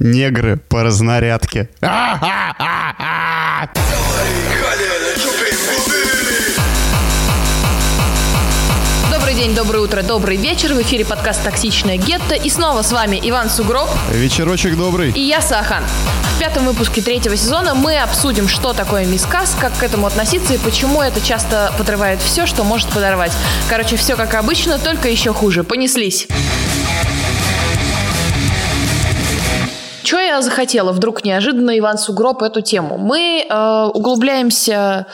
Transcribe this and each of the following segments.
негры по разнарядке. Добрый день, доброе утро, добрый вечер. В эфире подкаст «Токсичная гетто». И снова с вами Иван Сугроб Вечерочек добрый. и я, Сахан. В пятом выпуске третьего сезона мы обсудим, что такое мискас, как к этому относиться и почему это часто подрывает все, что может подорвать. Короче, все как обычно, только еще хуже. Понеслись. Что я захотела вдруг неожиданно, Иван Сугроб, эту тему? Мы э, углубляемся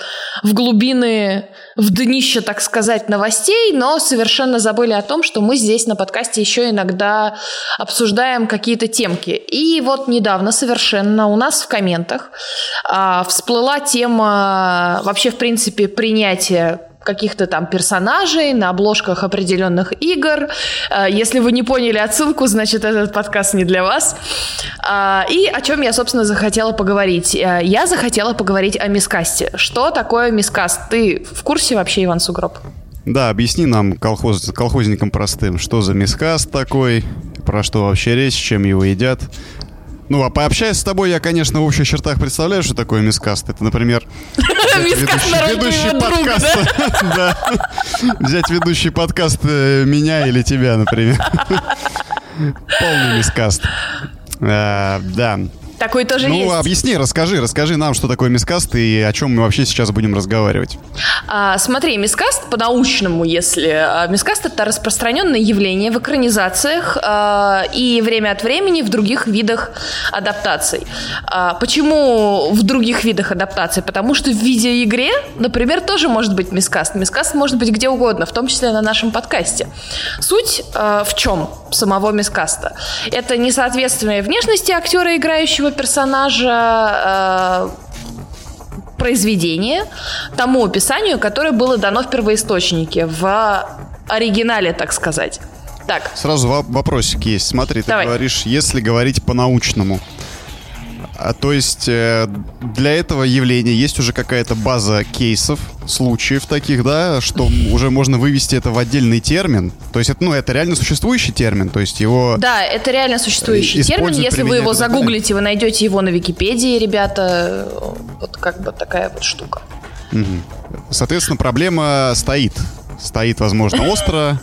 в глубины, в днище, так сказать, новостей, но совершенно забыли о том, что мы здесь на подкасте еще иногда обсуждаем какие-то темки. И вот недавно совершенно у нас в комментах э, всплыла тема вообще, в принципе, принятия каких-то там персонажей на обложках определенных игр. Э, Если вы не поняли отсылку, значит, этот подкаст не для вас. А, И о чем я, собственно, захотела поговорить. Э, Я захотела поговорить о мискасте. Что такое мискаст? Ты в курсе вообще, Иван Сугроб? Да, объясни нам, колхоз, колхозникам простым, что за мискаст такой, про что вообще речь, чем его едят. Ну, а пообщаясь с тобой, я, конечно, в общих чертах представляю, что такое мискаст. Это, например, друга, подкаст. Взять ведущий подкаст э, меня или тебя, например. Полный мискаст. А, Да. Такой тоже Ну, есть. объясни, расскажи, расскажи нам, что такое мискаст и о чем мы вообще сейчас будем разговаривать. А, смотри, мискаст по-научному, если... а, Мискаст — это распространенное явление в экранизациях а, и время от времени в других видах адаптаций. А, почему в других видах адаптаций? Потому что в видеоигре, например, тоже может быть мискаст. Мискаст может быть где угодно, в том числе на нашем подкасте. Суть а, в чем самого мискаста? Это несоответствие внешности актера, играющего персонажа, э, произведение тому описанию, которое было дано в первоисточнике, в оригинале, так сказать. Так, Сразу во- вопросик есть. Смотри, ты Давай. говоришь, если говорить по-научному. А, то есть э, для этого явления есть уже какая-то база кейсов, случаев таких, да, что уже можно вывести это в отдельный термин. То есть это, ну, это реально существующий термин, то есть его... да, это реально существующий Используют, термин. Если вы его загуглите, вы найдете его на Википедии, ребята. Вот как бы такая вот штука. Соответственно, проблема стоит. Стоит, возможно, остро.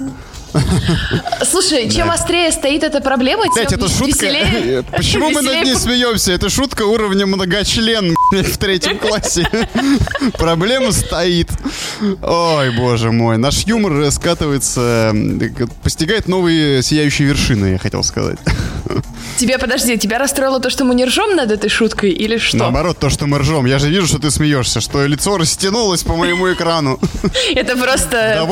Слушай, чем острее стоит эта проблема, тем Блять, это шутка. веселее. Почему мы над ней смеемся? Это шутка уровня многочлен в третьем классе. Проблема стоит. Ой, боже мой. Наш юмор э, скатывается, э, постигает новые сияющие вершины, я хотел сказать. Тебе, подожди, тебя расстроило то, что мы не ржем над этой шуткой или что? Наоборот, то, что мы ржем. Я же вижу, что ты смеешься, что лицо растянулось по моему экрану. Это просто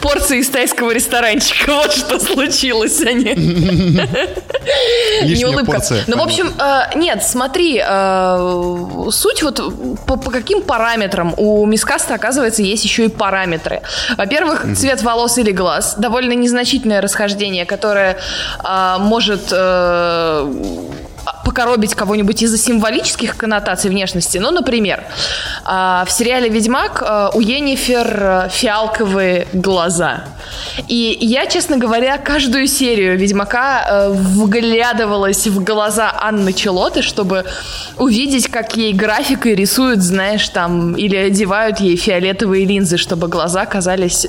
порция, из тайского ресторанчика. Вот что случилось, а не, улыбка. Ну, в общем, э, нет, смотри, э, суть вот по, по каким параметрам у мискаста, оказывается, есть еще и параметры. Во-первых, цвет волос или глаз. Довольно незначительное расхождение, которое э, может э, покоробить кого-нибудь из-за символических коннотаций внешности. Ну, например, а, в сериале «Ведьмак» а, у Енифер а, фиалковые глаза. И я, честно говоря, каждую серию «Ведьмака» вглядывалась в глаза Анны Челоты, чтобы увидеть, как ей графикой рисуют, знаешь, там, или одевают ей фиолетовые линзы, чтобы глаза казались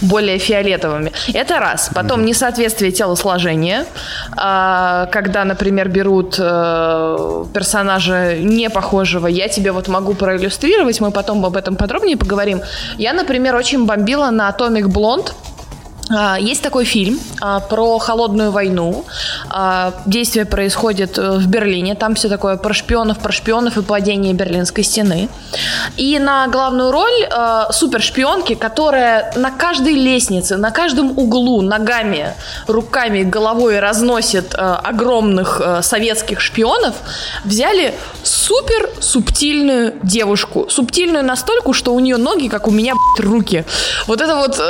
более фиолетовыми. Это раз. Потом несоответствие телосложения, когда, например, берут э, персонажа не похожего. Я тебе вот могу проиллюстрировать, мы потом об этом подробнее поговорим. Я, например, очень бомбила на Atomic Blonde. А, Есть такой фильм а, про холодную войну. А, Действие происходит э, в Берлине. Там все такое про шпионов, про шпионов и падение Берлинской стены. И на главную роль супершпионки, которая на каждой лестнице, на каждом углу ногами, руками, головой разносит э, огромных э, советских шпионов, взяли супер субтильную девушку. Субтильную настолько, что у нее ноги, как у меня, руки. Вот это вот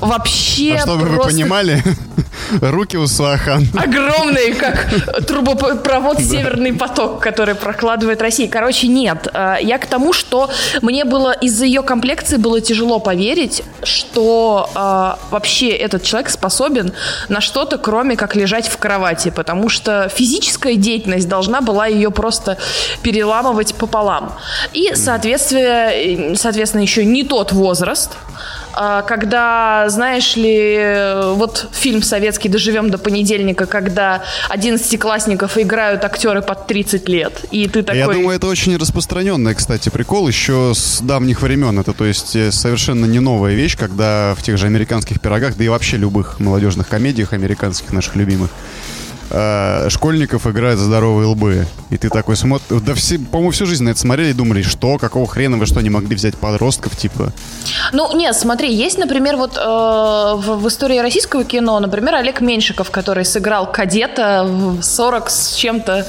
вообще Что Чтобы вы просто понимали, руки у Суахан. огромные, как трубопровод «Северный поток», который прокладывает Россия. Короче, нет. Э, Я к тому, что мне было из-за ее комплекции было тяжело поверить, что э, вообще этот человек способен на что-то, кроме как лежать в кровати, потому что физическая деятельность должна была ее просто переламывать пополам. И, соответственно, э, соответственно, еще не тот возраст, когда, знаешь ли, вот фильм советский «Доживем до понедельника», когда 11-классников играют актеры под 30 лет, и ты такой... Я думаю, это очень распространенный, кстати, прикол еще с давних времен. Это, то есть, э, совершенно не новая вещь, когда в тех же американских пирогах, да и вообще любых молодежных комедиях американских наших любимых, э, школьников играют здоровые лбы. И ты такой смотришь... Да все, по-моему, всю жизнь на это смотрели и думали, что, какого хрена вы что, не могли взять подростков, типа... Ну, нет, смотри, есть, например, вот э, в, в истории российского кино, например, Олег Меньшиков, который сыграл кадета в 40 с чем-то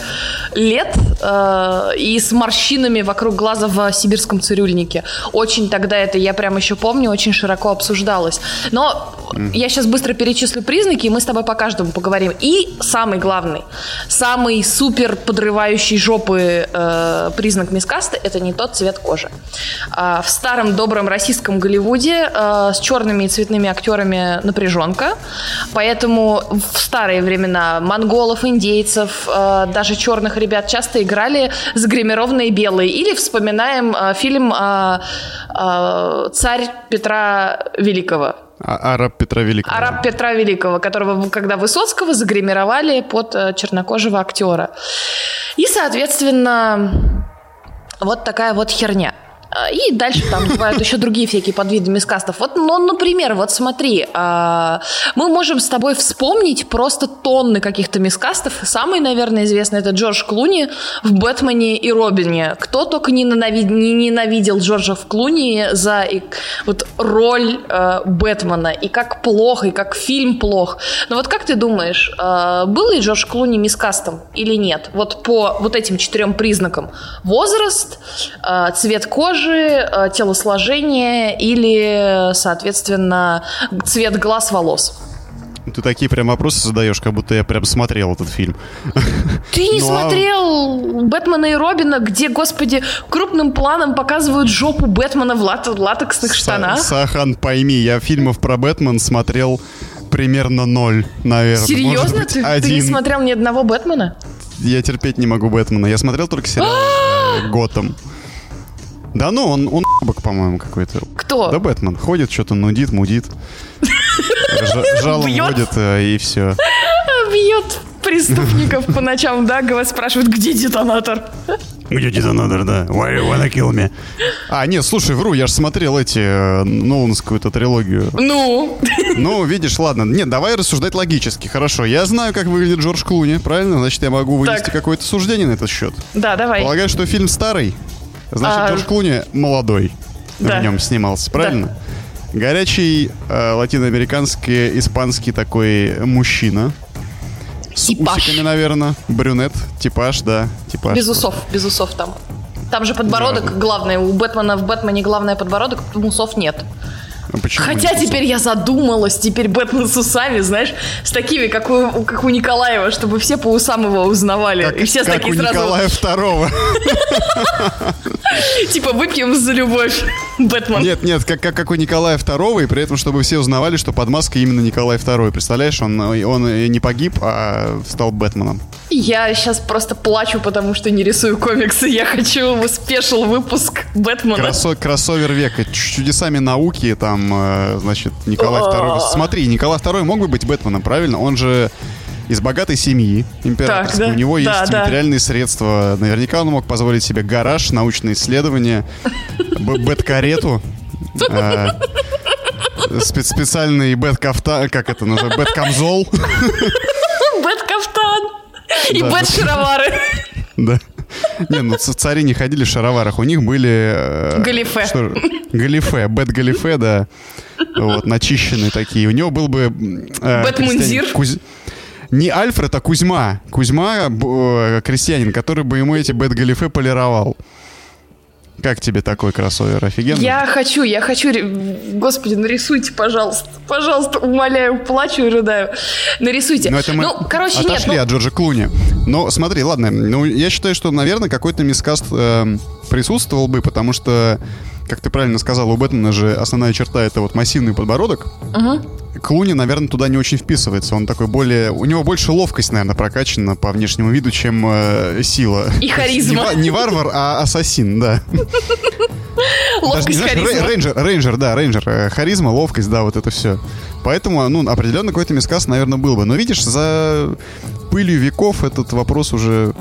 лет э, и с морщинами вокруг глаза в сибирском цирюльнике. Очень тогда это, я прям еще помню, очень широко обсуждалось. Но я сейчас быстро перечислю признаки, и мы с тобой по каждому поговорим. И самый главный, самый супер подрывающий жопы э, признак мискаста – это не тот цвет кожи. А, в старом добром российском Голливуде э, с черными и цветными актерами напряженка, поэтому в старые времена монголов, индейцев, э, даже черных ребят часто играли загримированные белые. Или вспоминаем э, фильм э, э, «Царь Петра Великого». А- Араб Петра Великого. Араб Петра Великого, которого, когда Высоцкого загримировали под э, чернокожего актера. И, соответственно, вот такая вот херня. А, И дальше там бывают еще другие всякие подвиды мискастов. Вот, ну, например, вот смотри, а, мы можем с тобой вспомнить просто тонны каких-то мискастов. Самый, наверное, известный это Джордж Клуни в «Бэтмене и Робине». Кто только не, ненави- не ненавидел Джорджа в Клуни за и- вот роль э, Бэтмена, и как плохо, и как фильм плох. Но вот как ты думаешь, э, был ли Джордж Клуни мискастом или нет? Вот по вот этим четырем признакам. Возраст, э, цвет кожи, э, телосложение или, соответственно, цвет глаз, волос. Ты такие прям вопросы задаешь, как будто я прям смотрел этот фильм. Ты не Ну, а- смотрел Бэтмена и Робина, где, господи, крупным планом показывают жопу Бэтмена в лат- латексных штанах? Са- Сахан, пойми, я фильмов про Бэтмен смотрел примерно ноль, наверное. Серьезно? быть, Ты, ты один. не смотрел ни одного Бэтмена? Я терпеть не могу Бэтмена. Я смотрел только сериал э, Готэм. Да ну, он, он бок, по-моему, какой-то. Кто? Да Бэтмен. Ходит, что-то нудит, мудит. Жа- Жалом водит, э, и все. Бьет преступников по ночам, да? Говорит, спрашивает, где детонатор? Где детонатор, да? Why you wanna kill me? А, нет, слушай, вру, я же смотрел эти, э, Нолановскую-то трилогию. Ну, Ну, видишь, ладно. Нет, давай рассуждать логически. Хорошо, я знаю, как выглядит Джордж Клуни, правильно? Значит, я могу вынести какое-то суждение на этот счет. да, давай. Полагаю, что фильм старый. Значит, А, Джордж Клуни молодой. Да. В нем снимался, правильно? Горячий э, латиноамериканский, испанский такой мужчина. С Типаж. усиками, наверное. Брюнет. Типаж, да. Типаж. Без усов, без усов там. Там же подбородок Да. главное. У Бэтмена в Бэтмене главное подбородок, усов нет. А почему Хотя усов? теперь я задумалась, теперь Бэтмен с усами, знаешь, с такими, как у, как у Николаева, чтобы все по усам его узнавали. Как, и все как такие у сразу, Николая Второго. типа, выпьем за любовь, Бэтмен. Нет, нет, как, как, как у Николая Второго, и при этом, чтобы все узнавали, что под маской именно Николай Второй. Представляешь, он, он не погиб, а стал Бэтменом. Я сейчас просто плачу, потому что не рисую комиксы. Я хочу special выпуск Бэтмена. Красо- кроссовер века. Чудесами науки, там, э, значит, Николай О. Второй. Смотри, Николай Второй мог бы быть Бэтменом, правильно? Он же из богатой семьи императорской. Так, да. У него Да, есть да. материальные средства. Наверняка он мог позволить себе гараж, научные исследования, бэт-карету. спе- Специальный бэт-кафта, как это называется, бэт-камзол. Бэт-кафтан. И Да, бэт-шаровары. Да. Не, ну цари не ходили в шароварах, у них были... э, Галифе. что Галифе, бэт-галифе, да. Вот, начищенные такие. У него был бы... э, крестьянин Куз- Не Альфред, а Кузьма. Кузьма, э, крестьянин, который бы ему эти бэт-галифе полировал. Как тебе такой кроссовер? Офигенно? Я хочу, я хочу. Господи, нарисуйте, пожалуйста. Пожалуйста, умоляю, плачу и рыдаю. Нарисуйте. Ну, это мы ну короче, отошли нет. Ну... от Джорджа Клуни. Но смотри, ладно. Ну, я считаю, что, наверное, какой-то miscast э, присутствовал бы, потому что, как ты правильно сказал, у Бэтмена же основная черта это вот массивный подбородок. Угу. Клуни, наверное, туда не очень вписывается. Он такой более... У него больше ловкость, наверное, прокачана по внешнему виду, чем э, сила. И харизма. Не, не варвар, а ассасин, да. Ловкость, Даже, харизма. Знаешь, рейнджер, рейнджер, да, рейнджер. Э, Харизма, ловкость, да, вот это все. Поэтому, ну, определенно какой-то мискас, наверное, был бы. Но видишь, за пылью веков этот вопрос уже,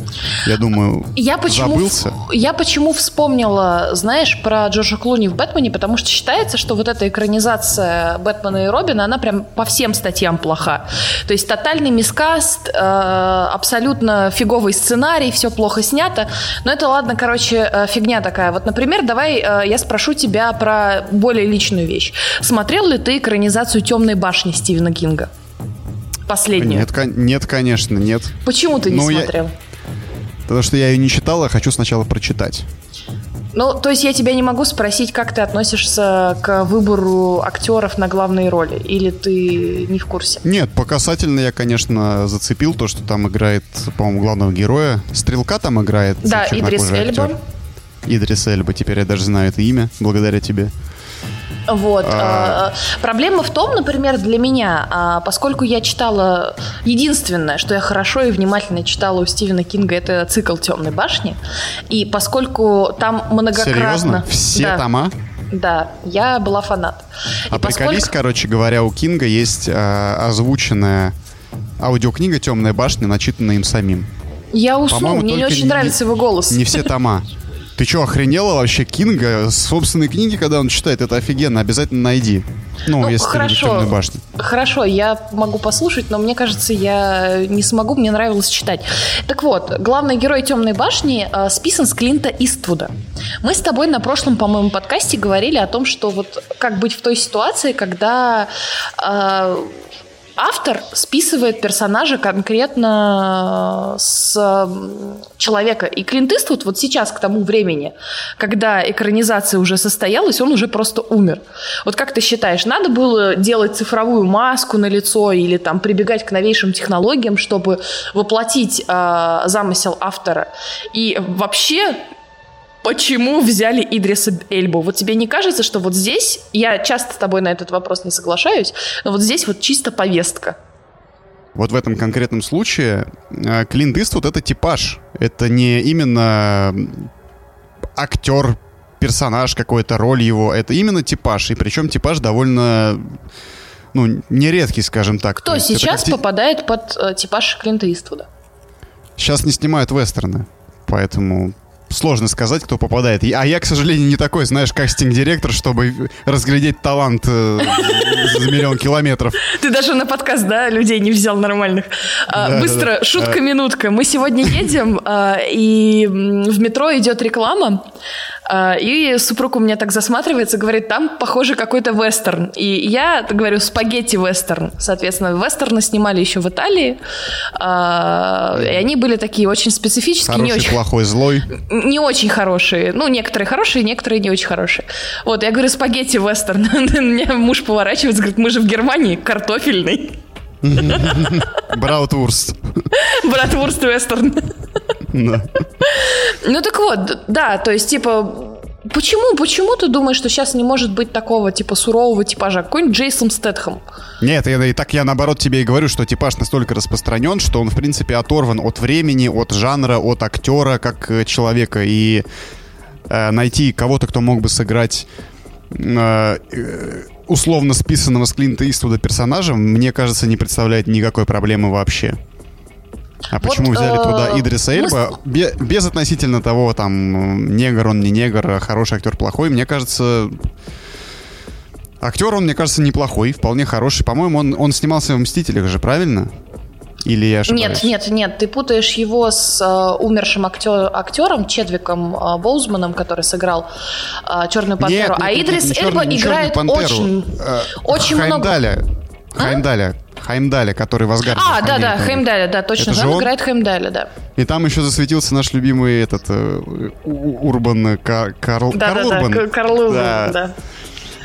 я думаю, я почему, забылся. Я почему вспомнила, знаешь, про Джорджа Клуни в «Бэтмене», потому что считается, что вот эта экранизация Бэтмена и Робина, она прям по всем статьям плоха. То есть тотальный мискаст, э, абсолютно фиговый сценарий, все плохо снято. Но это, ладно, короче, э, фигня такая. Вот, например, давай э, я спрошу тебя про более личную вещь. Смотрел ли ты экранизацию «Темной башни» Стивена Кинга? Последнюю. Нет, нет, конечно, нет. Почему ты не Ну, я- смотрел? Потому что я ее не читал, а хочу сначала прочитать. Ну, то есть я тебя не могу спросить, как ты относишься к выбору актеров на главные роли, или ты не в курсе? Нет, по касательно я, конечно, зацепил то, что там играет, по-моему, главного героя. Стрелка там играет. Да, Идрис. Эльба. Идрис Эльба. Теперь я даже знаю это имя, благодаря тебе. Вот. А. э, Проблема в том, например, для меня, а, поскольку я читала... Единственное, что я хорошо и внимательно читала у Стивена Кинга, это цикл «Темной башни». И поскольку там многократно... Серьезно? Все да, тома? Да, я была фанат. А И приколись, поскольку- короче говоря, у Кинга есть э, озвученная аудиокнига «Темная башня», начитанная им самим. Я усну, По-моему, мне не очень не- нравится его голос. Не все тома. Ты что, охренела вообще Кинга? Собственные книги, когда он читает, это офигенно. Обязательно найди. Ну, Ну, если ты хорошо. «Темную башню». Хорошо, я могу послушать, но мне кажется, я не смогу, мне нравилось читать. Так вот, главный герой «Темной башни» э, списан с Клинта Иствуда. Мы с тобой на прошлом, по-моему, подкасте говорили о том, что вот как быть в той ситуации, когда э, автор списывает персонажа конкретно с м, человека. И Клинт Иствуд вот сейчас, к тому времени, когда экранизация уже состоялась, он уже просто умер. Вот как ты считаешь, надо было делать цифровую маску на лицо или там прибегать к новейшим технологиям, чтобы воплотить э, замысел автора? И вообще, Почему взяли Идриса Эльбу? Вот тебе не кажется, что вот здесь, я часто с тобой на этот вопрос не соглашаюсь, но вот здесь вот чисто повестка. Вот в этом конкретном случае э, Клинт Иствуд — это типаж. Это не именно актер, персонаж какой-то, роль его. Это именно типаж. И причем типаж довольно, ну, нередкий, скажем так. Кто это сейчас ти- попадает под э, типаж Клинта Иствуда? Сейчас не снимают вестерны, поэтому сложно сказать, кто попадает. А я, к сожалению, не такой, знаешь, кастинг-директор, чтобы разглядеть талант э, за миллион километров. Ты даже на подкаст, да, людей не взял нормальных. А, Да, быстро, да, шутка-минутка. Мы сегодня едем, а, и в метро идет реклама, и супруг у меня так засматривается, говорит, там, похоже, какой-то вестерн. И я говорю, спагетти-вестерн. Соответственно, вестерны снимали еще в Италии, а, и они были такие очень специфические, не Хороший, очень плохой, злой. не очень хорошие. Ну, некоторые хорошие, некоторые не очень хорошие. Вот, я говорю, спагетти вестерн. На меня муж поворачивается, говорит, мы же в Германии, картофельный. Браутвурст. Братвурст вестерн. Да. Ну, так вот, да, то есть, типа, Почему, почему ты думаешь, что сейчас не может быть такого, типа, сурового типажа? Какой-нибудь Джейсон Стэтхэм. Нет, я, и так я наоборот тебе и говорю, что типаж настолько распространен, что он, в принципе, оторван от времени, от жанра, от актера как э, человека. И э, найти кого-то, кто мог бы сыграть э, э, условно списанного с Клинта Иствуда персонажа, мне кажется, не представляет никакой проблемы вообще. А Вот, почему взяли э, туда Идриса мы Эльба? Бе- без относительно того, там, негр он не негр, а хороший актер плохой, мне кажется, актер он, мне кажется, неплохой, вполне хороший. По-моему, он, он снимался в «Мстителях» же, правильно? Или я ошибаюсь? Нет, нет, нет, ты путаешь его с э, умершим актер, актером Чедвиком э, Боузманом, который сыграл э, Черную Нет, пантеру. нет, а нет, Идрис не Эльба не играет Пантеру. очень, Э, очень много. Хаймдаля. Хаймдаля. Хаймдаля, который в Асгарде. А, да, да. Хеймдаля, да, точно. Это Он он? играет Хеймдаля, да. И там еще засветился наш любимый этот Урбан Кар, Карл, да, Карл да, Урбан. Да, Карл Урбан, да.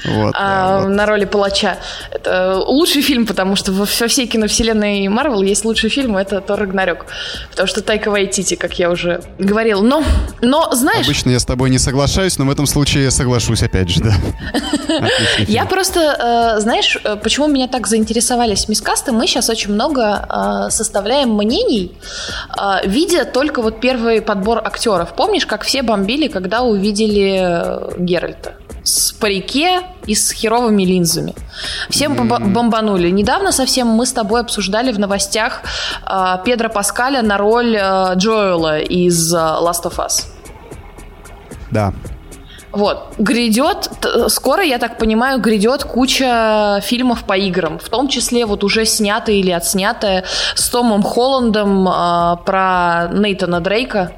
Вот, а, да, вот. На роли палача. Это лучший фильм, потому что во, всей киновселенной Марвел есть лучший фильм, это Тор Рагнарёк. Потому что Тайка Вайтити, как я уже говорил. Но, но знаешь... Обычно я с тобой не соглашаюсь, но в этом случае я соглашусь опять же, да. Я просто, э, знаешь, э, почему меня так заинтересовались мискасты? Мы сейчас очень много э, составляем мнений, видя только вот первый подбор актеров. Помнишь, как все бомбили, когда увидели Геральта? С парике и с херовыми линзами. Всем mm-hmm. бомбанули. Недавно совсем мы с тобой обсуждали в новостях э, Педро Паскаля на роль э, Джоэла из э, Last of Us. Да. Вот, грядет, скоро, я так понимаю, грядет куча фильмов по играм, в том числе вот уже снятая или отснятая с Томом Холландом э, про Нейтана Дрейка,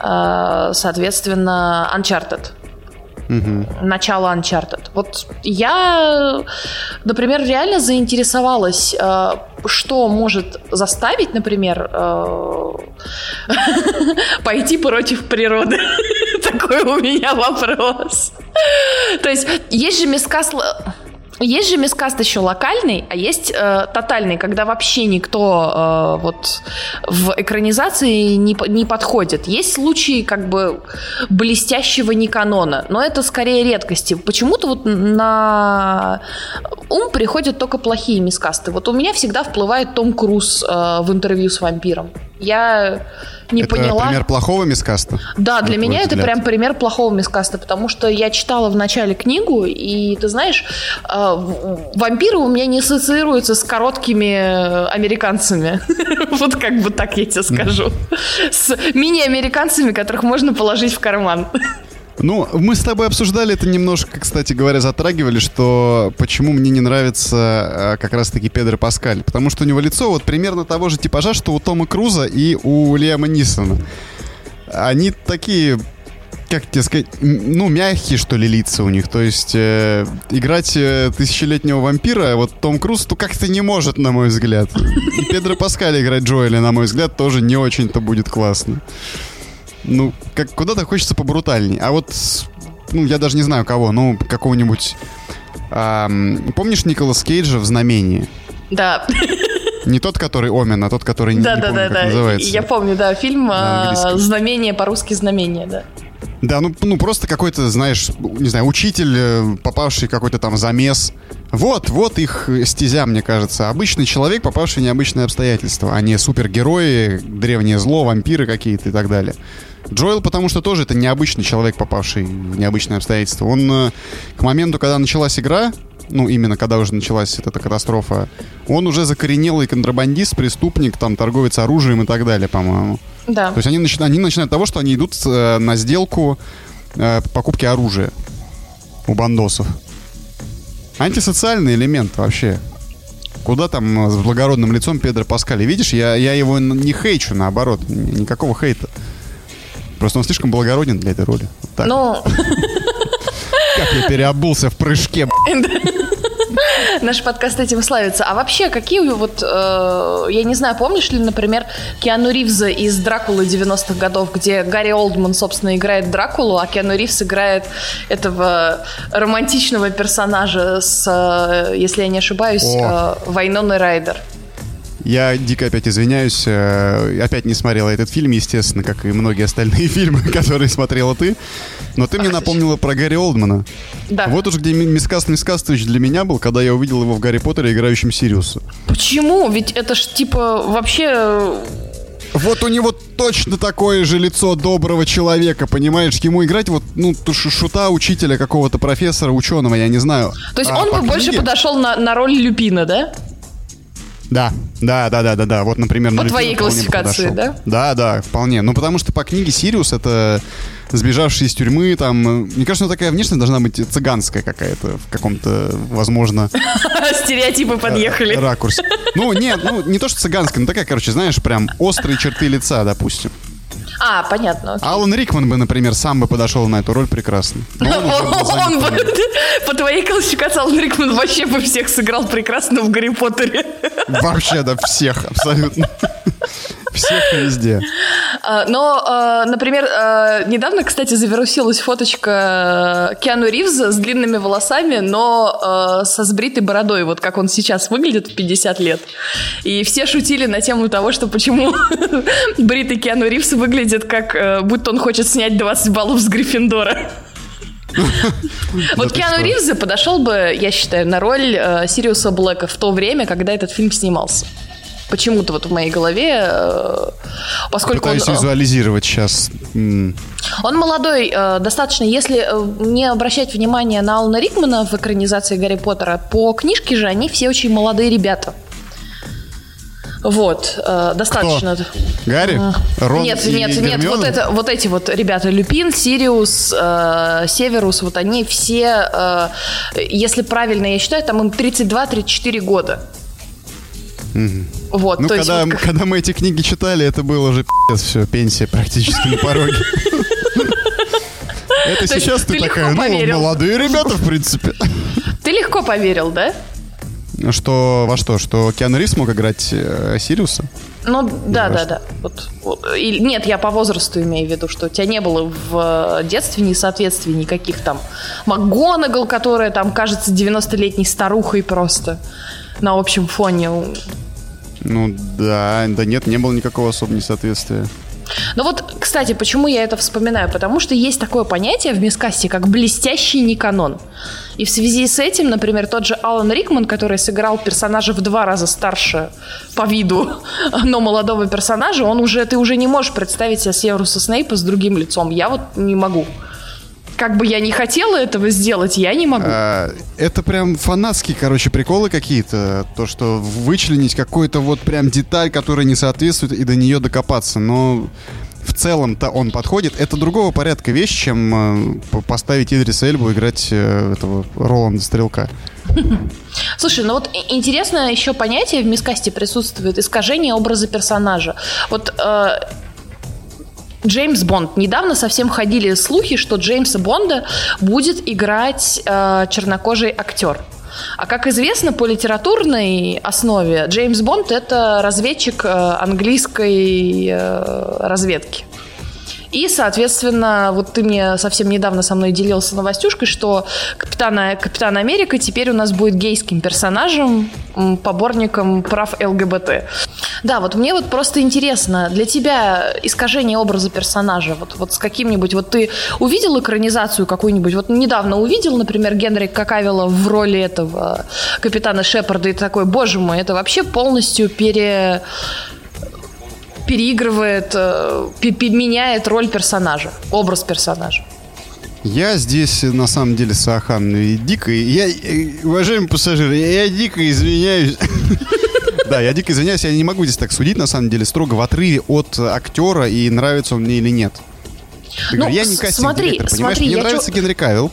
э, соответственно, Uncharted. Угу. Начало Uncharted. Вот я, например, реально заинтересовалась, э, что может заставить, например, э, пойти против природы. Такой у меня вопрос. То есть есть же места есть же мискаст еще локальный, а есть э, тотальный, когда вообще никто э, вот в экранизации не, не подходит. Есть случаи как бы блестящего неканона, но это скорее редкости. Почему-то вот на ум приходят только плохие мискасты. Вот у меня всегда вплывает Том Круз э, в интервью с вампиром. Я не это поняла. пример плохого мискаста? Да, для меня это прям пример плохого мискаста, потому что я читала в начале книгу, и ты знаешь, э, вампиры у меня не ассоциируются с короткими американцами. Вот как бы так я тебе скажу. С мини-американцами, которых можно положить в карман. Ну, мы с тобой обсуждали это немножко, кстати говоря, затрагивали, что почему мне не нравится а, как раз-таки Педро Паскаль. Потому что у него лицо вот примерно того же типажа, что у Тома Круза и у Лиама Нисона. Они такие как тебе сказать, ну, мягкие, что ли, лица у них. То есть э, играть э, тысячелетнего вампира, вот Том Круз, то как-то не может, на мой взгляд. И Педро Паскаль играть Джоэля, на мой взгляд, тоже не очень-то будет классно. Ну, как куда-то хочется побрутальней. А вот, ну, я даже не знаю кого, ну, какого-нибудь... А, помнишь Николас Кейджа в «Знамении»? Да. Не тот, который Омен, а тот, который да, не да, помню, да, как да. называется. Я помню, да, фильм а, «Знамение» по-русски «Знамение», да. Да, ну, ну просто какой-то, знаешь, не знаю, учитель, э, попавший какой-то там замес. Вот, вот их стезя, мне кажется. Обычный человек, попавший в необычные обстоятельства, а не супергерои, древнее зло, вампиры какие-то и так далее. Джоэл, потому что тоже это необычный человек, попавший в необычные обстоятельства. Он э, к моменту, когда началась игра, ну, именно когда уже началась эта катастрофа, он уже закоренелый контрабандист, преступник, там, торговец оружием и так далее, по-моему. Да. То есть они, начи- они начинают с того, что они идут э, на сделку э, покупки оружия у бандосов. Антисоциальный элемент вообще. Куда там с благородным лицом Педро Паскали? Видишь, я, я его не хейчу, наоборот, никакого хейта. Просто он слишком благороден для этой роли. Вот ну... Как я переобулся в прыжке. Наш подкаст этим славится. А вообще, какие вот, э, я не знаю, помнишь ли, например, Киану Ривза из «Дракулы» 90-х годов, где Гарри Олдман, собственно, играет Дракулу, а Киану Ривз играет этого романтичного персонажа с, э, если я не ошибаюсь, э, Вайноной Райдер. Я дико опять извиняюсь, э, опять не смотрела этот фильм, естественно, как и многие остальные фильмы, которые смотрела ты. Но ты мне напомнила про Гарри Олдмана. Да. Вот уж где Мискаст Мискастович для меня был, когда я увидел его в Гарри Поттере играющим Сириуса. Почему? Ведь это ж типа вообще э, вот у него точно такое же лицо доброго человека, понимаешь? Ему играть вот, ну, шута учителя какого-то профессора, ученого, я не знаю. То есть а он бы книге... больше подошел на, на роль Люпина, да? Да, да, да, да, да, да. Вот, например, по твоей классификации, да? Да, да, вполне. Ну, потому что по книге Сириус это сбежавший из тюрьмы, там, мне кажется, такая внешность должна быть цыганская какая-то в каком-то, возможно... Стереотипы подъехали. Ракурс. Ну, нет, ну, не то, что цыганская, но такая, короче, знаешь, прям острые черты лица, допустим. А, понятно. Окей. Алан Рикман бы, например, сам бы подошел на эту роль прекрасно. Он бы, по твоей классификации, Алан Рикман вообще бы всех сыграл прекрасно в Гарри Поттере. Вообще, да, всех, абсолютно. Всех везде. А, но, а, например, а, недавно, кстати, завирусилась фоточка Киану Ривза с длинными волосами, но со сбритой бородой, вот как он сейчас выглядит в 50 лет. И все шутили на тему того, что почему бритый Киану Ривз выглядит как будто он хочет снять 20 баллов с Гриффиндора. Вот Киану Ривз подошел бы, я считаю, на роль Сириуса Блэка в то время, когда этот фильм снимался почему-то вот в моей голове, э, поскольку Пытаюсь он... Э, визуализировать сейчас. Он молодой, э, достаточно, если не обращать внимание на Алана Рикмана в экранизации Гарри Поттера, по книжке же они все очень молодые ребята. Вот, достаточно. Кто? Гарри? Рон нет, и нет, Гермиона? нет. Вот это, вот эти вот ребята, Люпин, Сириус, э, Северус, вот они все, э, если правильно я считаю, там им 32-34 года. Угу. Вот, ну, когда, есть, вот... когда мы эти книги читали, это было уже пи***ц, все, пенсия практически на пороге. Это сейчас ты такая, ну, молодые ребята, в принципе. Ты легко поверил, да? Что, во что? Что Киану Ривз мог играть э, Сириуса? Ну, да, да, да. Вот, вот. И, нет, я по возрасту имею в виду, что у тебя не было в э, детстве несоответствий никаких там. МакГонагал, которая там кажется 90-летней старухой просто на общем фоне. Ну да, да нет, не было никакого особого несоответствия. Ну вот, кстати, почему я это вспоминаю? Потому что есть такое понятие в мискасте, как блестящий неканон. И в связи с этим, например, тот же Алан Рикман, который сыграл персонажа в два раза старше по виду, но молодого персонажа, он уже, ты уже не можешь представить себе Северуса Снейпа с другим лицом. Я вот не могу как бы я не хотела этого сделать, я не могу. А, это прям фанатские, короче, приколы какие-то. То, что вычленить какую-то вот прям деталь, которая не соответствует, и до нее докопаться. Но в целом-то он подходит. Это другого порядка вещь, чем э, поставить Идриса Эльбу играть э, этого Роланда Стрелка. Слушай, ну вот интересное еще понятие в мискасте присутствует искажение образа персонажа. Вот э, Джеймс Бонд. Недавно совсем ходили слухи, что Джеймса Бонда будет играть э, чернокожий актер. А как известно, по литературной основе Джеймс Бонд это разведчик э, английской э, разведки. И, соответственно, вот ты мне совсем недавно со мной делился новостюшкой, что Капитан, Капитан Америка теперь у нас будет гейским персонажем, поборником прав ЛГБТ. Да, вот мне вот просто интересно, для тебя искажение образа персонажа, вот, вот с каким-нибудь, вот ты увидел экранизацию какую-нибудь, вот недавно увидел, например, Генри Какавила в роли этого капитана Шепарда и такой, боже мой, это вообще полностью пере переигрывает, э, меняет роль персонажа, образ персонажа. Я здесь, на самом деле, с Аханой дико... Я, э, уважаемые пассажиры, я дико извиняюсь. Да, я дико извиняюсь, я не могу здесь так судить, на самом деле, строго в отрыве от актера и нравится он мне или нет. Ну, я не смотри, понимаешь? Мне нравится Генри Кавилл,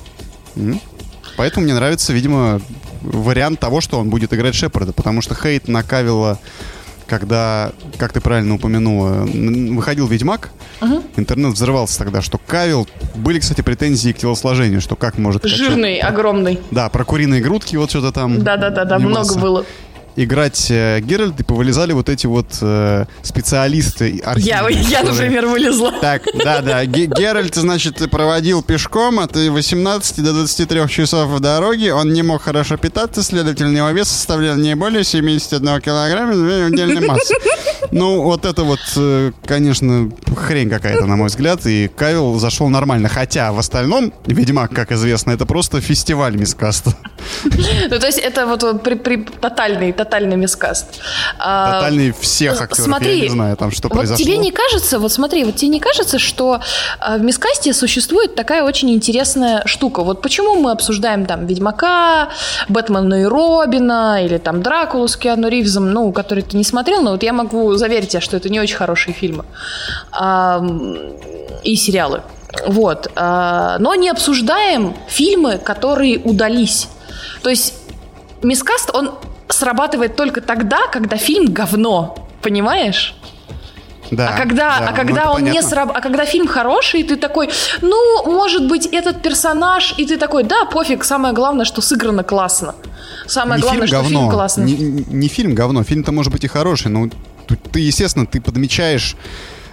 поэтому мне нравится, видимо, вариант того, что он будет играть Шепарда, потому что хейт на Кавилла когда, как ты правильно упомянула, выходил Ведьмак, угу. интернет взрывался тогда, что Кавил... Были, кстати, претензии к телосложению, что как может... Жирный, качать... огромный. Да, про куриные грудки вот что-то там. Да-да-да, много было играть э, Геральт, и повылезали вот эти вот э, специалисты. Я, я, например, вылезла. Так, да-да. Геральт, значит, проводил пешком от 18 до 23 часов в дороге. Он не мог хорошо питаться, следовательно, его вес составлял не более 71 килограмма удельной массы. Ну, вот это вот, э, конечно, хрень какая-то, на мой взгляд. И Кавил зашел нормально. Хотя в остальном, Ведьмак, как известно, это просто фестиваль мискаста. Ну, то есть это вот при, при тотальный тотальный мискаст. А, тотальный всех актеров, смотри, я не знаю, там что вот произошло. тебе не кажется, вот смотри, вот тебе не кажется, что а, в мискасте существует такая очень интересная штука. Вот почему мы обсуждаем там Ведьмака, Бэтмена и Робина, или там Дракулу с Киану Ривзом, ну, который ты не смотрел, но вот я могу заверить тебя, что это не очень хорошие фильмы. А, и сериалы. Вот. Но не обсуждаем фильмы, которые удались. То есть Мискаст, он срабатывает только тогда, когда фильм говно. Понимаешь? Да, а когда, да, а когда ну, он понятно. не сраб... а когда фильм хороший, ты такой, ну, может быть, этот персонаж, и ты такой, да, пофиг, самое главное, что сыграно классно. Самое не главное, фильм что говно. фильм классный. Не, не фильм говно, фильм-то может быть и хороший, но ты, естественно, ты подмечаешь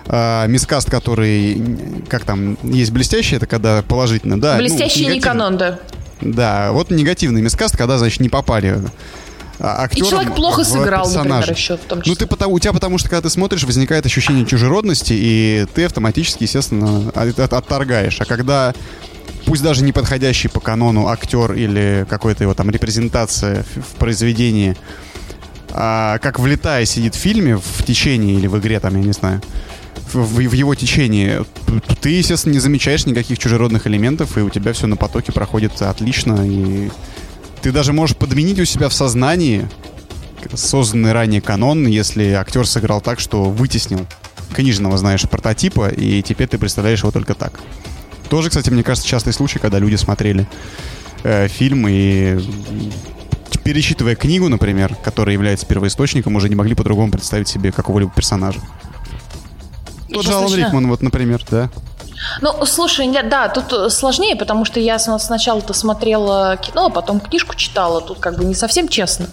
э, мискаст, который, как там, есть блестящий, это когда положительно, да. Ну, блестящий ну, не канон, да. Да, вот негативный мискаст, когда, значит, не попали актером И человек плохо сыграл, персонажа. например, еще в том числе. Ну, ты потому, у тебя потому что, когда ты смотришь, возникает ощущение чужеродности, и ты автоматически, естественно, от, от, отторгаешь. А когда пусть даже не подходящий по канону актер или какой-то его там репрезентация в, в произведении, а, как влетая сидит в фильме, в течение или в игре, там, я не знаю, в, в, в его течении, ты, естественно, не замечаешь никаких чужеродных элементов, и у тебя все на потоке проходит отлично, и ты даже можешь подменить у себя в сознании созданный ранее канон, если актер сыграл так, что вытеснил книжного, знаешь, прототипа, и теперь ты представляешь его только так. Тоже, кстати, мне кажется, частый случай, когда люди смотрели э, фильм и пересчитывая книгу, например, которая является первоисточником, уже не могли по-другому представить себе какого-либо персонажа. Тот же Алан Рикман, вот, например, да. Ну, слушай, да, тут сложнее, потому что я сначала-то смотрела кино, а потом книжку читала. Тут как бы не совсем честно.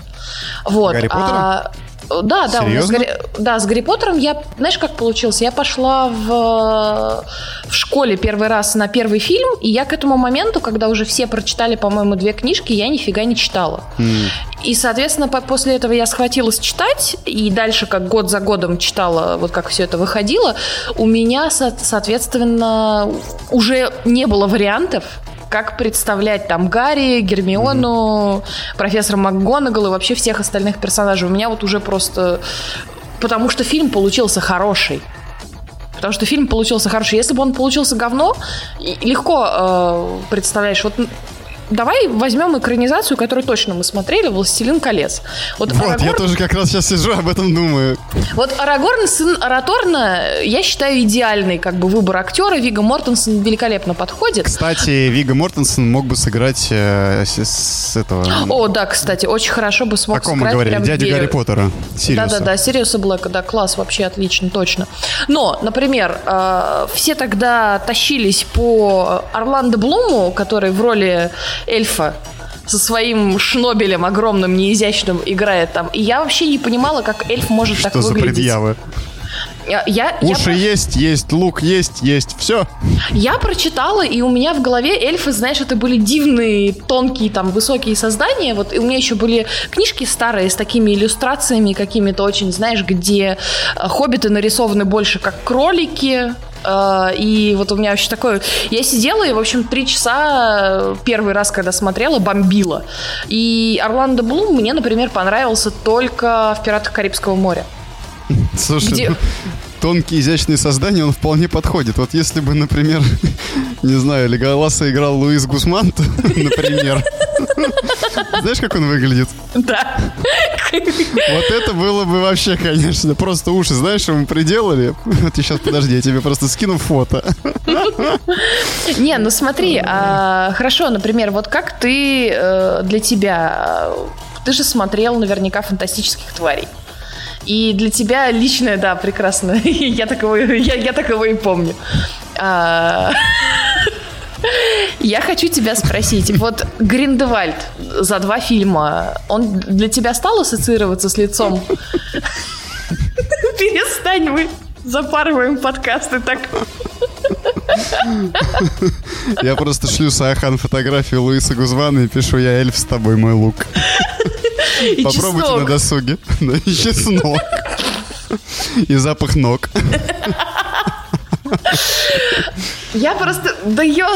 Вот. Гарри Поттера? А, да, да, у нас да, с Гарри Поттером я, знаешь, как получилось? Я пошла в, в школе первый раз на первый фильм, и я к этому моменту, когда уже все прочитали, по-моему, две книжки, я нифига не читала. Mm. И, соответственно, по- после этого я схватилась читать, и дальше, как год за годом читала, вот как все это выходило, у меня, со- соответственно, уже не было вариантов, как представлять там Гарри, Гермиону, mm-hmm. профессора МакГонагал и вообще всех остальных персонажей. У меня вот уже просто... Потому что фильм получился хороший. Потому что фильм получился хороший. Если бы он получился говно, легко э, представляешь, вот Давай возьмем экранизацию, которую точно мы смотрели, «Властелин колец». Вот, вот Арагорн... я тоже как раз сейчас сижу, об этом думаю. Вот Арагорн, сын Араторна, я считаю, идеальный как бы выбор актера. Вига Мортенсон великолепно подходит. Кстати, Вига Мортенсон мог бы сыграть э, с, с этого... О, да, кстати, очень хорошо бы смог О ком сыграть. мы говорили? Дядя Гарри Поттера, Да-да-да, Сириуса Блэка, да, класс, вообще отлично, точно. Но, например, э, все тогда тащились по Орландо Блуму, который в роли эльфа со своим шнобелем огромным, неизящным играет там. И я вообще не понимала, как эльф может Что так выглядеть. Что за предъявы? Я, Уши я... есть, есть, лук есть, есть, все. Я прочитала, и у меня в голове эльфы, знаешь, это были дивные, тонкие, там, высокие создания. Вот и у меня еще были книжки старые с такими иллюстрациями какими-то очень, знаешь, где э, хоббиты нарисованы больше как кролики, и вот у меня вообще такое... Я сидела и, в общем, три часа первый раз, когда смотрела, бомбила. И Орландо Блум мне, например, понравился только в «Пиратах Карибского моря». Слушай, Где... тонкие изящные создания, он вполне подходит. Вот если бы, например, не знаю, Леголаса играл Луис Гусман, например, знаешь, как он выглядит? Да. Вот это было бы вообще, конечно, просто уши, знаешь, что мы приделали? Вот сейчас, подожди, я тебе просто скину фото. Не, ну смотри, а, хорошо, например, вот как ты э, для тебя, ты же смотрел наверняка фантастических тварей. И для тебя личное, да, прекрасно. я, такого, я, я такого и помню. А... Я хочу тебя спросить, вот Гриндевальд за два фильма, он для тебя стал ассоциироваться с лицом? Перестань, мы запарываем подкасты так. Я просто шлю Сахан фотографию Луиса Гузвана и пишу «Я эльф с тобой, мой лук». И Попробуйте чеснок. на досуге. Да, и чеснок. И запах ног. Я просто, да ё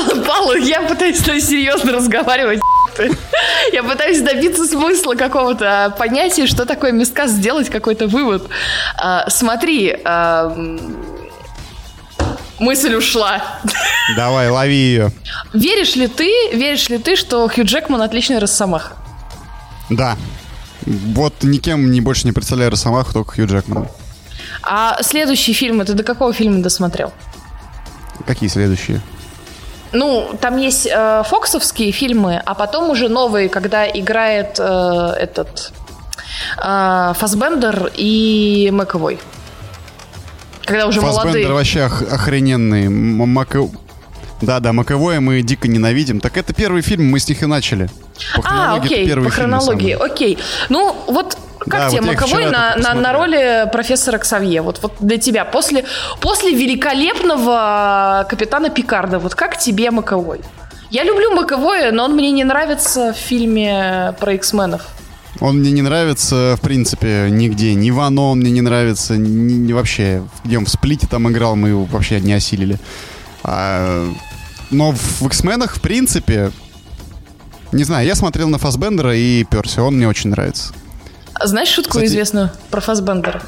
я пытаюсь серьезно разговаривать. Я пытаюсь добиться смысла какого-то понятия, что такое миска, сделать какой-то вывод. А, смотри, а, мысль ушла. Давай, лови ее. Веришь ли ты, веришь ли ты, что Хью Джекман отличный росомаха? Да. Вот никем не больше не представляю росомаху, только Хью Джекман. А следующие фильмы, ты до какого фильма досмотрел? Какие следующие? Ну, там есть э, фоксовские фильмы, а потом уже новые, когда играет э, этот э, Фасбендер и Маковой. Когда уже Фасбендер молодые. вообще ох- охрененный. Мак... Да-да, Маковое мы дико ненавидим. Так это первый фильм, мы с них и начали. По а, окей, по хронологии, окей. Ну, вот Как да, тебе вот Маковой на, на, на роли профессора Ксавье? Вот, вот для тебя, после, после великолепного капитана Пикарда, вот как тебе Маковой? Я люблю Маковое, но он мне не нравится в фильме про X-менов. Он мне не нравится, в принципе, нигде. Ни в Оно он мне не нравится, ни, ни вообще. Где он в Сплите там играл, мы его вообще не осилили. А, но в X-менах, в принципе, не знаю, я смотрел на Фасбендера и перся, он мне очень нравится. Знаешь шутку Кстати... известную про Фасбендера?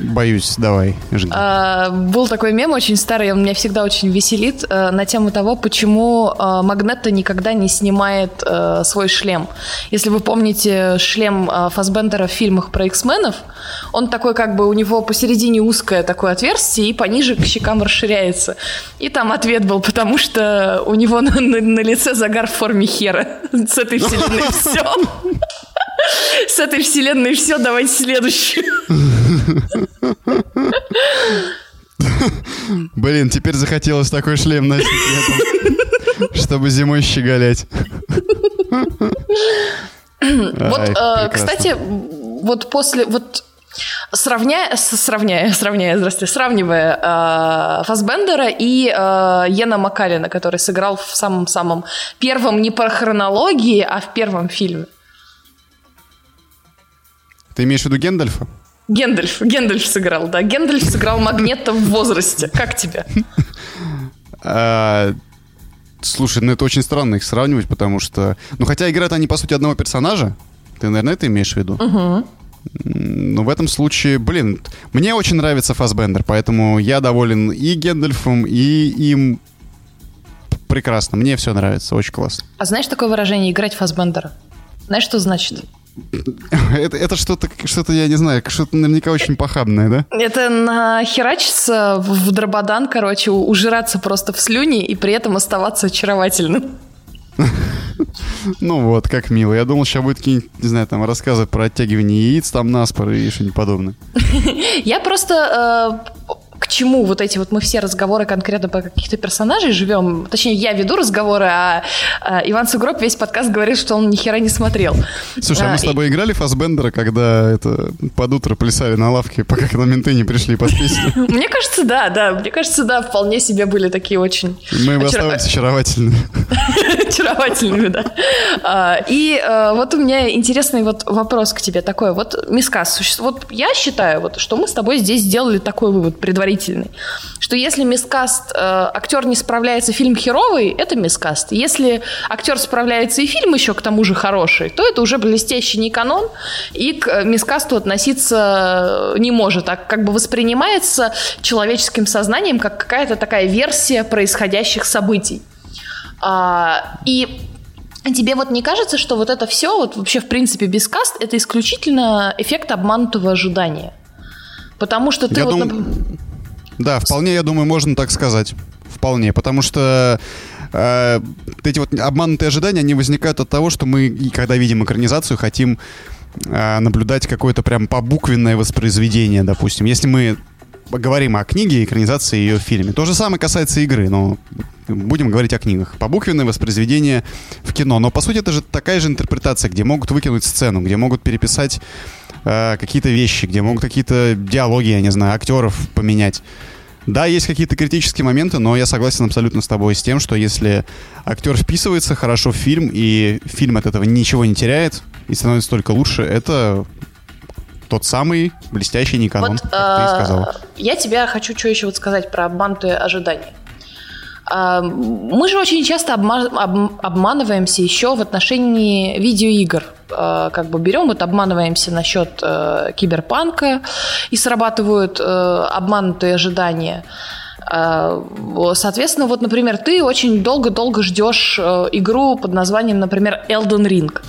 Боюсь, давай, жги. А, был такой мем очень старый, он меня всегда очень веселит, а, на тему того, почему а, Магнетто никогда не снимает а, свой шлем. Если вы помните шлем а, Фасбендера в фильмах про X-менов, он такой как бы у него посередине узкое такое отверстие и пониже к щекам расширяется. И там ответ был, потому что у него на, на, на лице загар в форме хера. С этой вселенной все. С этой вселенной все, давайте следующую. Блин, теперь захотелось такой шлем носить чтобы зимой щеголять. Вот, э, кстати, вот после, вот Сравняя, сравняя, сравняя, здравствуйте, сравнивая э, Фасбендера и э, Йена Макалина, который сыграл в самом-самом первом, не по хронологии, а в первом фильме. Ты имеешь в виду Гендальфа? Гендальф, Гендальф сыграл, да. Гендальф сыграл Магнета в возрасте. Как тебе? А, слушай, ну это очень странно их сравнивать, потому что... Ну хотя играют они, по сути, одного персонажа. Ты, наверное, это имеешь в виду? Угу. Ну, в этом случае, блин, мне очень нравится Фасбендер, поэтому я доволен и Гендальфом, и им прекрасно. Мне все нравится, очень классно. А знаешь такое выражение «играть Фасбендера»? Знаешь, что значит? Это, это что-то, что-то, я не знаю, что-то наверняка очень похабное, да? Это нахерачиться в дрободан, короче, ужираться просто в слюни и при этом оставаться очаровательным. Ну вот, как мило. Я думал, сейчас будет какие-нибудь, не знаю, там рассказы про оттягивание яиц там на спор и что-нибудь подобное. Я просто э, чему вот эти вот мы все разговоры конкретно по каких-то персонажей живем. Точнее, я веду разговоры, а, а Иван Сугроб весь подкаст говорит, что он ни хера не смотрел. Слушай, а, а мы с тобой и... играли Фасбендера, когда это под утро плясали на лавке, пока к нам менты не пришли под песню? Мне кажется, да, да. Мне кажется, да, вполне себе были такие очень... Мы Очар... оставались очаровательными. Очаровательными, да. А, и а, вот у меня интересный вот вопрос к тебе такой. Вот, Мискас, вот я считаю, вот, что мы с тобой здесь сделали такой вывод предварительно предварительный, что если мискаст, э, актер не справляется, фильм херовый, это мискаст. Если актер справляется и фильм еще к тому же хороший, то это уже блестящий не канон, и к мискасту относиться не может, а как бы воспринимается человеческим сознанием как какая-то такая версия происходящих событий. А, и Тебе вот не кажется, что вот это все, вот вообще в принципе без каст, это исключительно эффект обманутого ожидания? Потому что ты Я вот... Дум... Да, вполне, я думаю, можно так сказать. Вполне, потому что э, эти вот обманутые ожидания, они возникают от того, что мы, когда видим экранизацию, хотим э, наблюдать какое-то прям побуквенное воспроизведение, допустим. Если мы говорим о книге, экранизации ее в фильме. То же самое касается игры, но будем говорить о книгах. Побуквенное воспроизведение в кино. Но, по сути, это же такая же интерпретация, где могут выкинуть сцену, где могут переписать э, какие-то вещи, где могут какие-то диалоги, я не знаю, актеров поменять. Да, есть какие-то критические моменты, но я согласен абсолютно с тобой с тем, что если актер вписывается хорошо в фильм, и фильм от этого ничего не теряет, и становится только лучше, это тот самый блестящий Никанон, вот, как ты и э, сказала. Я тебя хочу что еще вот сказать про обманутые ожидания. А, мы же очень часто обманываемся еще в отношении видеоигр. А, как бы берем, вот обманываемся насчет э, киберпанка и срабатывают э, обманутые ожидания. А, соответственно, вот, например, ты очень долго-долго ждешь э, игру под названием, например, Elden Ring.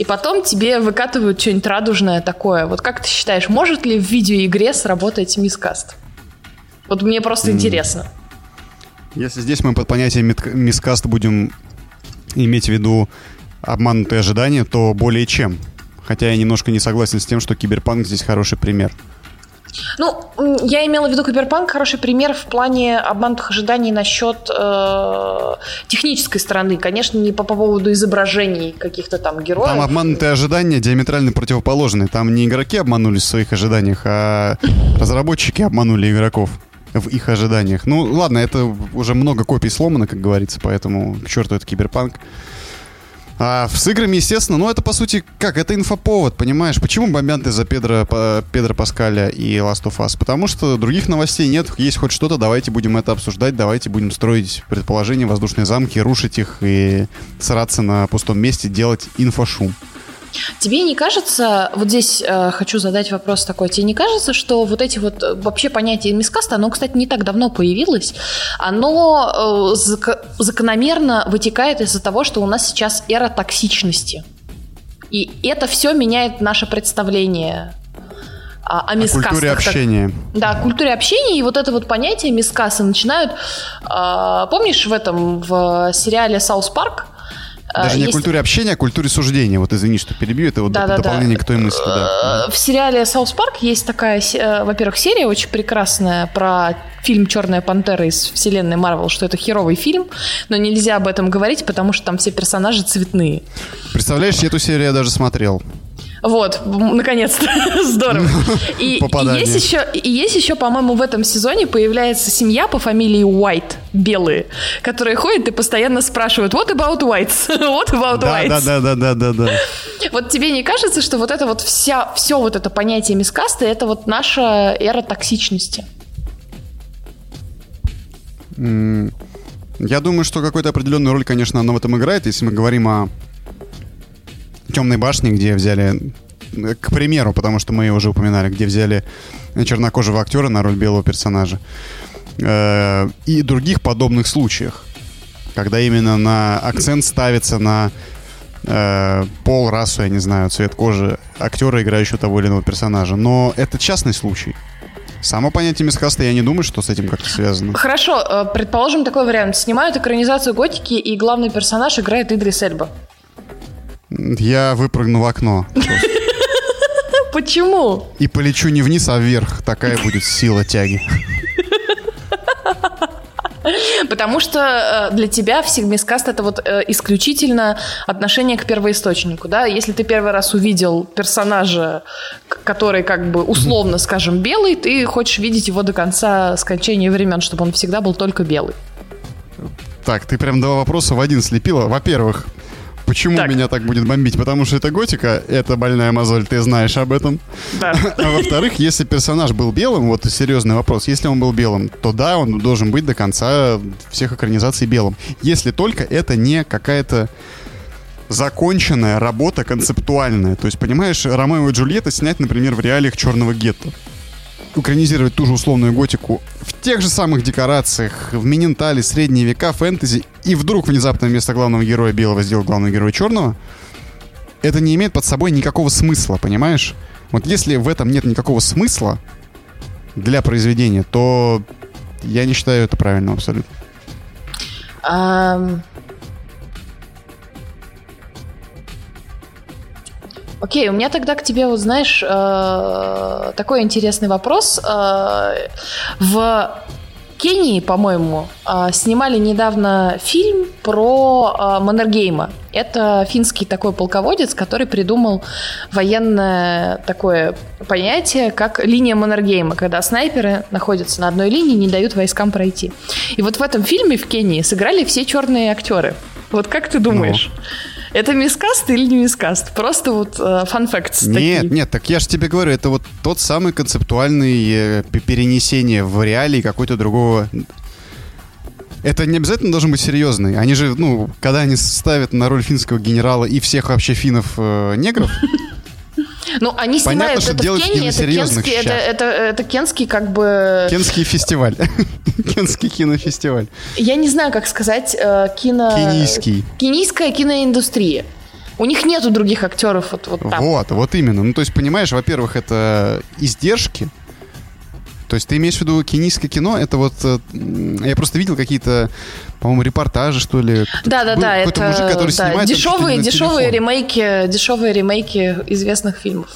И потом тебе выкатывают что-нибудь радужное такое. Вот как ты считаешь, может ли в видеоигре сработать мискаст? Вот мне просто mm. интересно. Если здесь мы под понятием мискаст будем иметь в виду обманутые ожидания, то более чем. Хотя я немножко не согласен с тем, что Киберпанк здесь хороший пример. Ну, я имела в виду Киберпанк хороший пример в плане обманутых ожиданий насчет э, технической стороны. Конечно, не по поводу изображений каких-то там героев. Там обманутые ожидания диаметрально противоположные. Там не игроки обманулись в своих ожиданиях, а разработчики обманули игроков в их ожиданиях. Ну, ладно, это уже много копий сломано, как говорится, поэтому к черту это киберпанк. А с играми, естественно, ну это по сути как, это инфоповод, понимаешь? Почему бомбят из-за Педро, Педро Паскаля и Last of Us? Потому что других новостей нет, есть хоть что-то, давайте будем это обсуждать, давайте будем строить предположения, воздушные замки, рушить их и сраться на пустом месте, делать инфошум. Тебе не кажется, вот здесь э, хочу задать вопрос такой, тебе не кажется, что вот эти вот э, вообще понятие мискаста, оно, кстати, не так давно появилось, оно э, зак- закономерно вытекает из-за того, что у нас сейчас эра токсичности. И это все меняет наше представление о, о мискастах. О культуре общения. Да, о культуре общения. И вот это вот понятие мискасты начинают... Э, помнишь в этом, в сериале «South Park»? Даже не есть... культуре общения, а культуре суждения. Вот извини, что перебью, это вот да, да, дополнение да. к той мысли. Да. В сериале «South Park» есть такая, э, во-первых, серия очень прекрасная про фильм «Черная пантера» из вселенной Марвел, что это херовый фильм, но нельзя об этом говорить, потому что там все персонажи цветные. Представляешь, эту серию я даже смотрел. Вот, наконец-то. Здорово. И, и есть еще, и есть еще, по-моему, в этом сезоне появляется семья по фамилии White, белые, которые ходят и постоянно спрашивают, what about whites? what about да, whites? Да, да, да, да, да, да. Вот тебе не кажется, что вот это вот вся, все вот это понятие мискаста, это вот наша эра токсичности? Я думаю, что какую-то определенную роль, конечно, оно в этом играет, если мы говорим о Темной башни, где взяли, к примеру, потому что мы уже упоминали, где взяли чернокожего актера на роль белого персонажа. Э, и других подобных случаях, когда именно на акцент ставится на э, пол, расу, я не знаю, цвет кожи актера, играющего того или иного персонажа. Но это частный случай. Само понятие мискаста, я не думаю, что с этим как-то связано. Хорошо, э, предположим такой вариант. Снимают экранизацию готики, и главный персонаж играет Идрис Эльба. Я выпрыгну в окно. Почему? И полечу не вниз, а вверх. Такая будет сила тяги. Потому что э, для тебя всегмискаст это вот э, исключительно отношение к первоисточнику, да? Если ты первый раз увидел персонажа, который как бы условно, скажем, белый, ты хочешь видеть его до конца скончания времен, чтобы он всегда был только белый. Так, ты прям два вопроса в один слепила. Во-первых, Почему так. меня так будет бомбить? Потому что это готика, это больная мозоль, ты знаешь об этом. Да. А во-вторых, если персонаж был белым, вот серьезный вопрос, если он был белым, то да, он должен быть до конца всех экранизаций белым. Если только это не какая-то законченная работа концептуальная. То есть, понимаешь, Ромео и Джульетта снять, например, в реалиях черного гетто экранизировать ту же условную готику в тех же самых декорациях, в Минентале, средние века, фэнтези, и вдруг внезапно вместо главного героя белого сделал главного героя черного, это не имеет под собой никакого смысла, понимаешь? Вот если в этом нет никакого смысла для произведения, то я не считаю это правильным абсолютно. Окей, у меня тогда к тебе, вот знаешь, э, такой интересный вопрос. Э, в Кении, по-моему, э, снимали недавно фильм про Маннергейма. Это финский такой полководец, который придумал военное такое понятие, как линия Маннергейма, когда снайперы находятся на одной линии и не дают войскам пройти. И вот в этом фильме в Кении сыграли все черные актеры. Вот как ты думаешь? Ну. Это мискаст или не мискаст? Просто вот фан-факт. Э, нет, такие. нет, так я же тебе говорю, это вот тот самый концептуальный э, перенесение в реалии какой-то другого это не обязательно должен быть серьезный. Они же, ну, когда они ставят на роль финского генерала и всех вообще финнов э, негров, ну, они Понятно, снимают что это в Кении, это кенский, это, это, это кенский как бы... Кенский фестиваль. Кенский кинофестиваль. Я не знаю, как сказать э, кино... Кенийский. Кенийская киноиндустрия. У них нету других актеров вот, вот там. Вот, вот именно. Ну, то есть, понимаешь, во-первых, это издержки, то есть ты имеешь в виду кенийское кино? Это вот... Э, я просто видел какие-то, по-моему, репортажи, что ли. Да-да-да. Какой-то это, мужик, который да, снимает... Дешевые, дешевые ремейки, дешевые ремейки известных фильмов.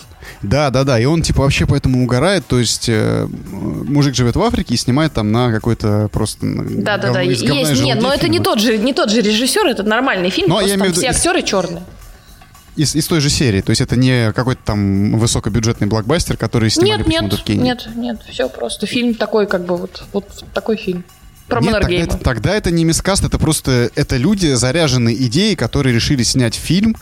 Да, да, да. И он типа вообще поэтому угорает. То есть э, мужик живет в Африке и снимает там на какой-то просто. Да, да, да. Есть. Нет, но это не тот же, не тот же режиссер, это нормальный фильм. Но просто я там все виду, актеры черные. Из, из той же серии, то есть это не какой-то там высокобюджетный блокбастер, который снимали нет, нет, в Кении. Нет, нет, все просто фильм такой, как бы вот, вот такой фильм. Про Нет, тогда это, тогда это не мискаст, это просто это люди, заряженные идеей, которые решили снять фильм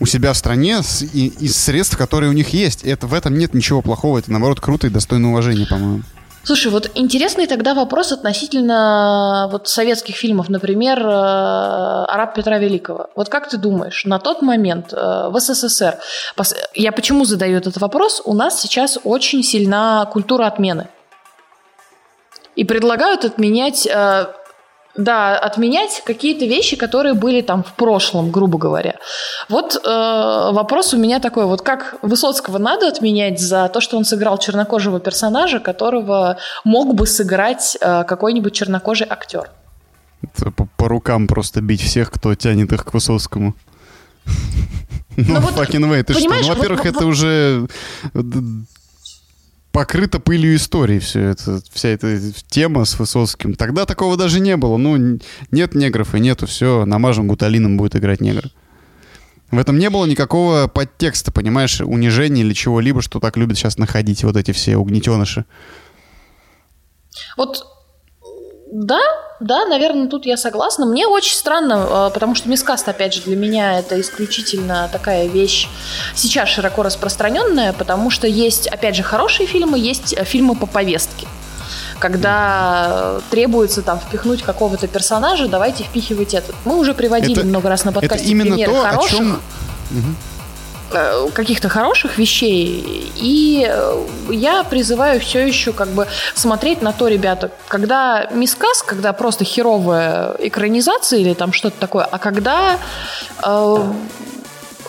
у себя в стране с, и, из средств, которые у них есть. Это, в этом нет ничего плохого, это наоборот круто и достойно уважения, по-моему. Слушай, вот интересный тогда вопрос относительно вот советских фильмов, например, э, «Араб Петра Великого». Вот как ты думаешь, на тот момент э, в СССР, я почему задаю этот вопрос, у нас сейчас очень сильна культура отмены. И предлагают отменять э, да, отменять какие-то вещи, которые были там в прошлом, грубо говоря. Вот э, вопрос у меня такой, вот как Высоцкого надо отменять за то, что он сыграл чернокожего персонажа, которого мог бы сыграть э, какой-нибудь чернокожий актер? Это по, по рукам просто бить всех, кто тянет их к Высоцкому. Ну, ну fucking way, ты что? Ну, во-первых, это уже покрыто пылью истории все это, вся эта тема с Высоцким. Тогда такого даже не было. Ну, нет негров и нету, все, намажем гуталином будет играть негр. В этом не было никакого подтекста, понимаешь, унижения или чего-либо, что так любят сейчас находить вот эти все угнетеныши. Вот да, да, наверное, тут я согласна. Мне очень странно, а, потому что мискаст, опять же, для меня это исключительно такая вещь сейчас широко распространенная, потому что есть, опять же, хорошие фильмы, есть э, фильмы по повестке. Когда требуется там впихнуть какого-то персонажа, давайте впихивать этот. Мы уже приводили это, много раз на подкасте это именно примеры то, хороших. О чем... Э, каких-то хороших вещей. И э, я призываю все еще как бы смотреть на то, ребята, когда мискас, когда просто херовая экранизация или там что-то такое, а когда э,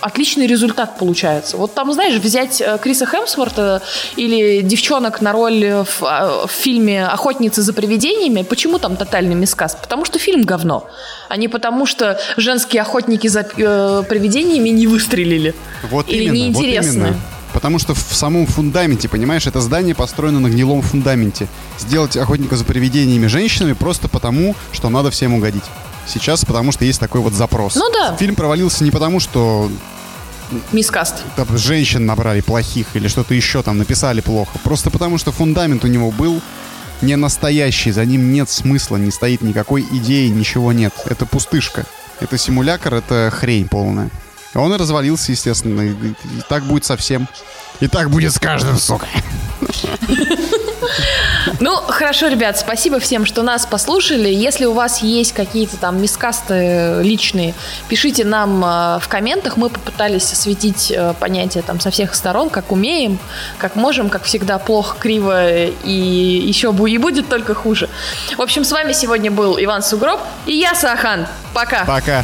отличный результат получается. Вот там, знаешь, взять э, Криса Хемсворта или девчонок на роль в, в фильме «Охотницы за привидениями», почему там тотальный мискас? Потому что фильм говно, а не потому что женские охотники за э, привидениями не выстрелили. Вот или именно, неинтересны. Вот именно. Потому что в самом фундаменте, понимаешь, это здание построено на гнилом фундаменте. Сделать охотника за привидениями женщинами просто потому, что надо всем угодить сейчас, потому что есть такой вот запрос. Ну да. Фильм провалился не потому, что Мискаст. Там женщин набрали плохих или что-то еще там написали плохо. Просто потому, что фундамент у него был не настоящий, за ним нет смысла, не стоит никакой идеи, ничего нет. Это пустышка. Это симулятор, это хрень полная. Он и развалился, естественно. И, и, и так будет со всем. И так будет с каждым, сука. Ну, хорошо, ребят, спасибо всем, что нас послушали. Если у вас есть какие-то там мискасты личные, пишите нам э, в комментах. Мы попытались осветить э, понятие там со всех сторон, как умеем, как можем, как всегда, плохо, криво и еще и будет только хуже. В общем, с вами сегодня был Иван Сугроб и я, Сахан. Пока. Пока.